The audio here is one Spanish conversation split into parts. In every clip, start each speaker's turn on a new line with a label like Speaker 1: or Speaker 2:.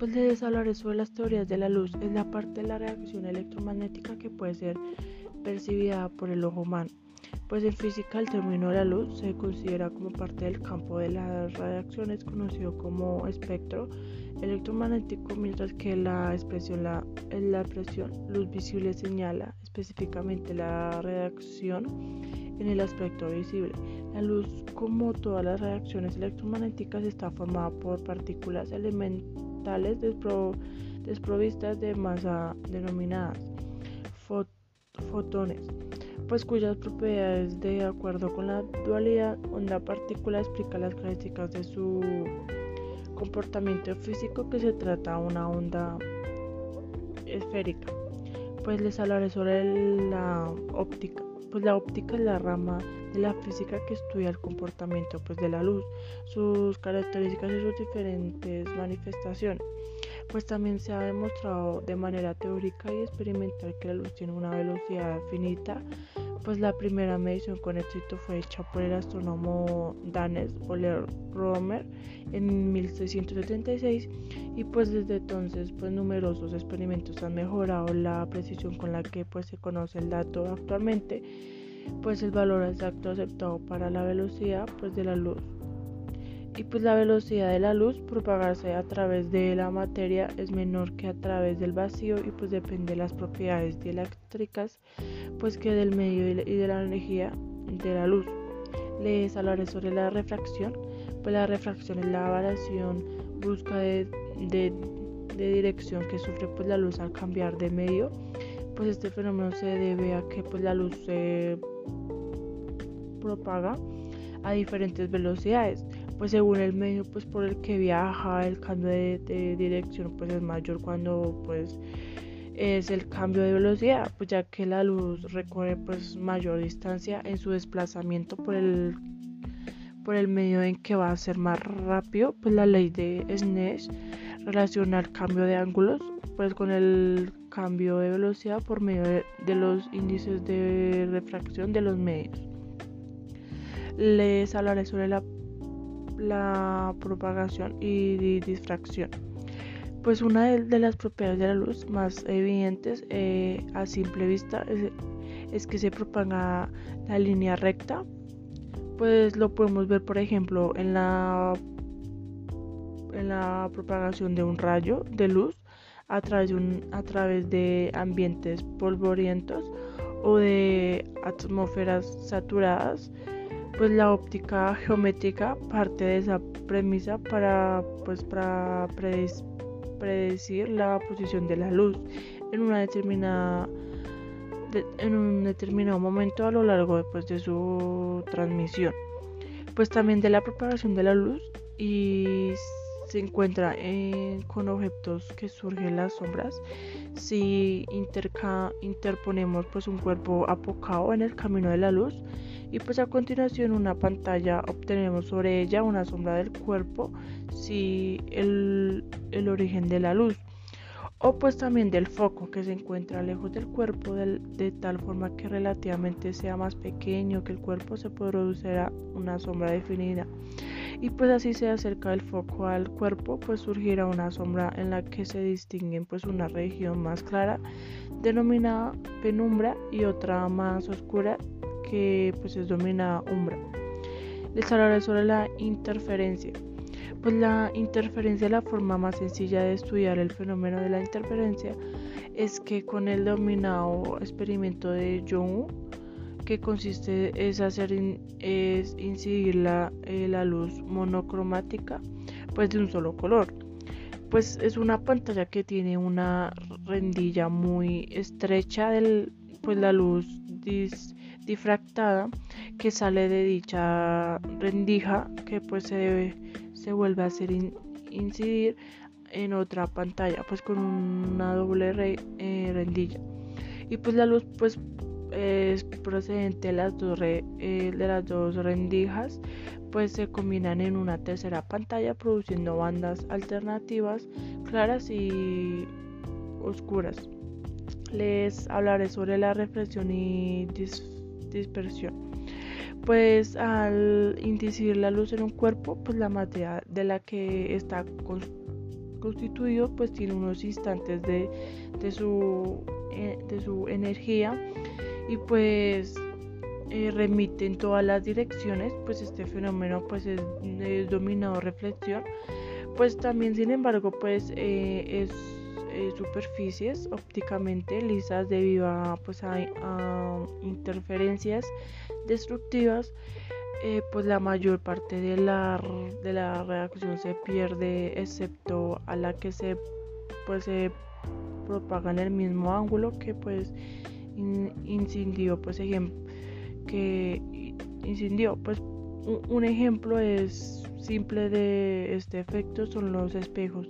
Speaker 1: Pues les hablaré sobre las teorías de la luz. Es la parte de la reacción electromagnética que puede ser percibida por el ojo humano. Pues en física el término de la luz se considera como parte del campo de las radiaciones conocido como espectro electromagnético, mientras que la expresión, la, la expresión luz visible señala específicamente la radiación en el aspecto visible. La luz, como todas las reacciones electromagnéticas, está formada por partículas elementales desprovistas de masa denominadas fotones, pues cuyas propiedades de acuerdo con la dualidad onda-partícula explican las características de su comportamiento físico que se trata de una onda esférica. Pues les hablaré sobre la óptica. Pues la óptica es la rama de la física que estudia el comportamiento pues, de la luz, sus características y sus diferentes manifestaciones. Pues también se ha demostrado de manera teórica y experimental que la luz tiene una velocidad finita pues la primera medición con éxito fue hecha por el astrónomo danés Ole Romer en 1676 y pues desde entonces pues numerosos experimentos han mejorado la precisión con la que pues se conoce el dato actualmente pues el valor exacto aceptado para la velocidad pues de la luz y pues la velocidad de la luz propagarse a través de la materia es menor que a través del vacío y pues depende de las propiedades eléctricas pues que del medio y de la energía de la luz. Les hablaré sobre la refracción, pues la refracción es la variación brusca de, dirección que sufre pues la luz al cambiar de medio. Pues este fenómeno se debe a que pues la luz se propaga a diferentes velocidades. Pues según el medio pues por el que viaja el cambio de, dirección pues es mayor cuando pues es el cambio de velocidad pues ya que la luz recorre pues mayor distancia en su desplazamiento por el por el medio en que va a ser más rápido pues la ley de Snells relaciona el cambio de ángulos pues con el cambio de velocidad por medio de los índices de refracción de los medios les hablaré sobre la propagación y difracción. Pues una de, las propiedades de la luz más evidentes eh, a simple vista es, que se propaga la línea recta. Pues lo podemos ver por ejemplo en la, en la propagación de un rayo de luz a través a través de ambientes polvorientos o de atmósferas saturadas pues la óptica geométrica parte de esa premisa para pues para predecir la posición de la luz en una determinada en un determinado momento a lo largo después de su transmisión. Pues también de la propagación de la luz y se encuentra con objetos que surgen las sombras. Si interponemos pues un cuerpo apocado en el camino de la luz y pues a continuación una pantalla obtenemos sobre ella una sombra del cuerpo si el, origen de la luz. O pues también del foco que se encuentra lejos del cuerpo de tal forma que relativamente sea más pequeño que el cuerpo se producirá una sombra definida. Y pues así se acerca el foco al cuerpo pues surgirá una sombra en la que se distinguen pues una región más clara denominada penumbra y otra más oscura que pues es dominada umbra. Les hablaré sobre la interferencia. Pues la interferencia, la forma más sencilla de estudiar el fenómeno de la interferencia es que con el dominado experimento de Young, que consiste es hacer es incidir la, eh, la luz monocromática pues de un solo color pues es una pantalla que tiene una rendilla muy estrecha del pues la luz dis, difractada que sale de dicha rendija que pues se, se vuelve a hacer incidir en otra pantalla pues con una doble eh, rendilla y pues la luz pues es procedente de las dos eh, de las dos rendijas pues se combinan en una tercera pantalla produciendo bandas alternativas claras y oscuras. Les hablaré sobre la reflexión y dispersión. Pues al incidir la luz en un cuerpo, pues la materia de la que está constituido pues tiene unos instantes de, de, su, eh, de su energía y pues eh, remite en todas las direcciones pues este fenómeno pues es, dominado reflexión pues también sin embargo pues eh, es superficies ópticamente lisas debido a, pues, a interferencias destructivas eh, pues la mayor parte de la, de la reacción se pierde excepto a la que se pues se propaga en el mismo ángulo que pues incendió pues que incendió. Pues un, ejemplo es simple de este efecto son los espejos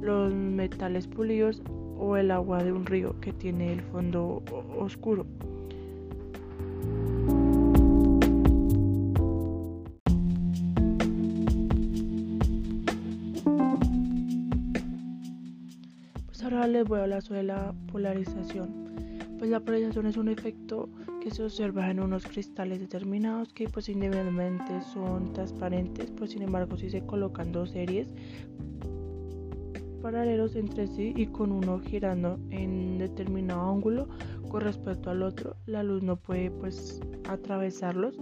Speaker 1: los metales pulidos o el agua de un río que tiene el fondo oscuro ahora les voy a hablar sobre la polarización. Pues la polarización es un efecto que se observa en unos cristales determinados que pues individualmente son transparentes, pues sin embargo si se colocan dos series paralelos entre sí y con uno girando en determinado ángulo con respecto al otro, la luz no puede pues atravesarlos,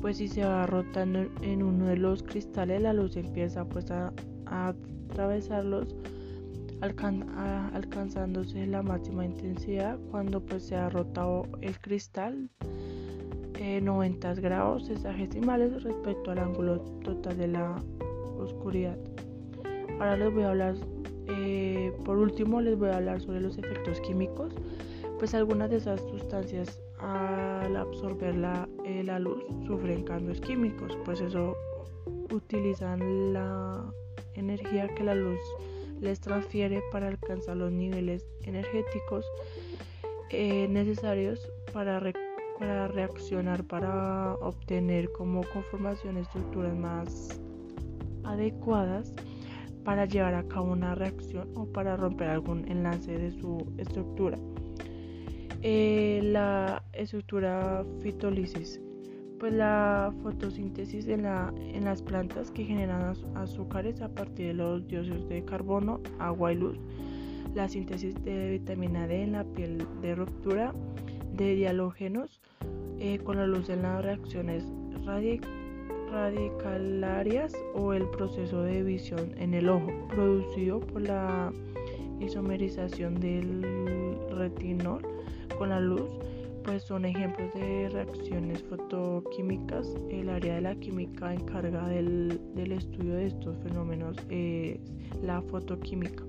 Speaker 1: pues si se va rotando en uno de los cristales la luz empieza pues a, atravesarlos alcanzándose la máxima intensidad cuando pues se ha rotado el cristal 90 eh, grados sexagesimales respecto al ángulo total de la oscuridad. Ahora les voy a hablar, eh, por último les voy a hablar sobre los efectos químicos. Pues algunas de esas sustancias al absorber la, eh, la luz sufren cambios químicos, pues eso utilizan la energía que la luz les transfiere para alcanzar los niveles energéticos eh, necesarios para, para reaccionar, para obtener como conformación estructuras más adecuadas para llevar a cabo una reacción o para romper algún enlace de su estructura. Eh, la estructura fitolisis pues la fotosíntesis en, la, en las plantas que generan azúcares a partir de los dióxidos de carbono, agua y luz, la síntesis de vitamina D en la piel de ruptura de dialógenos eh, con la luz en las reacciones radicalarias o el proceso de visión en el ojo producido por la isomerización del retinol con la luz pues son ejemplos de reacciones fotoquímicas. El área de la química encarga del, del estudio de estos fenómenos es la fotoquímica.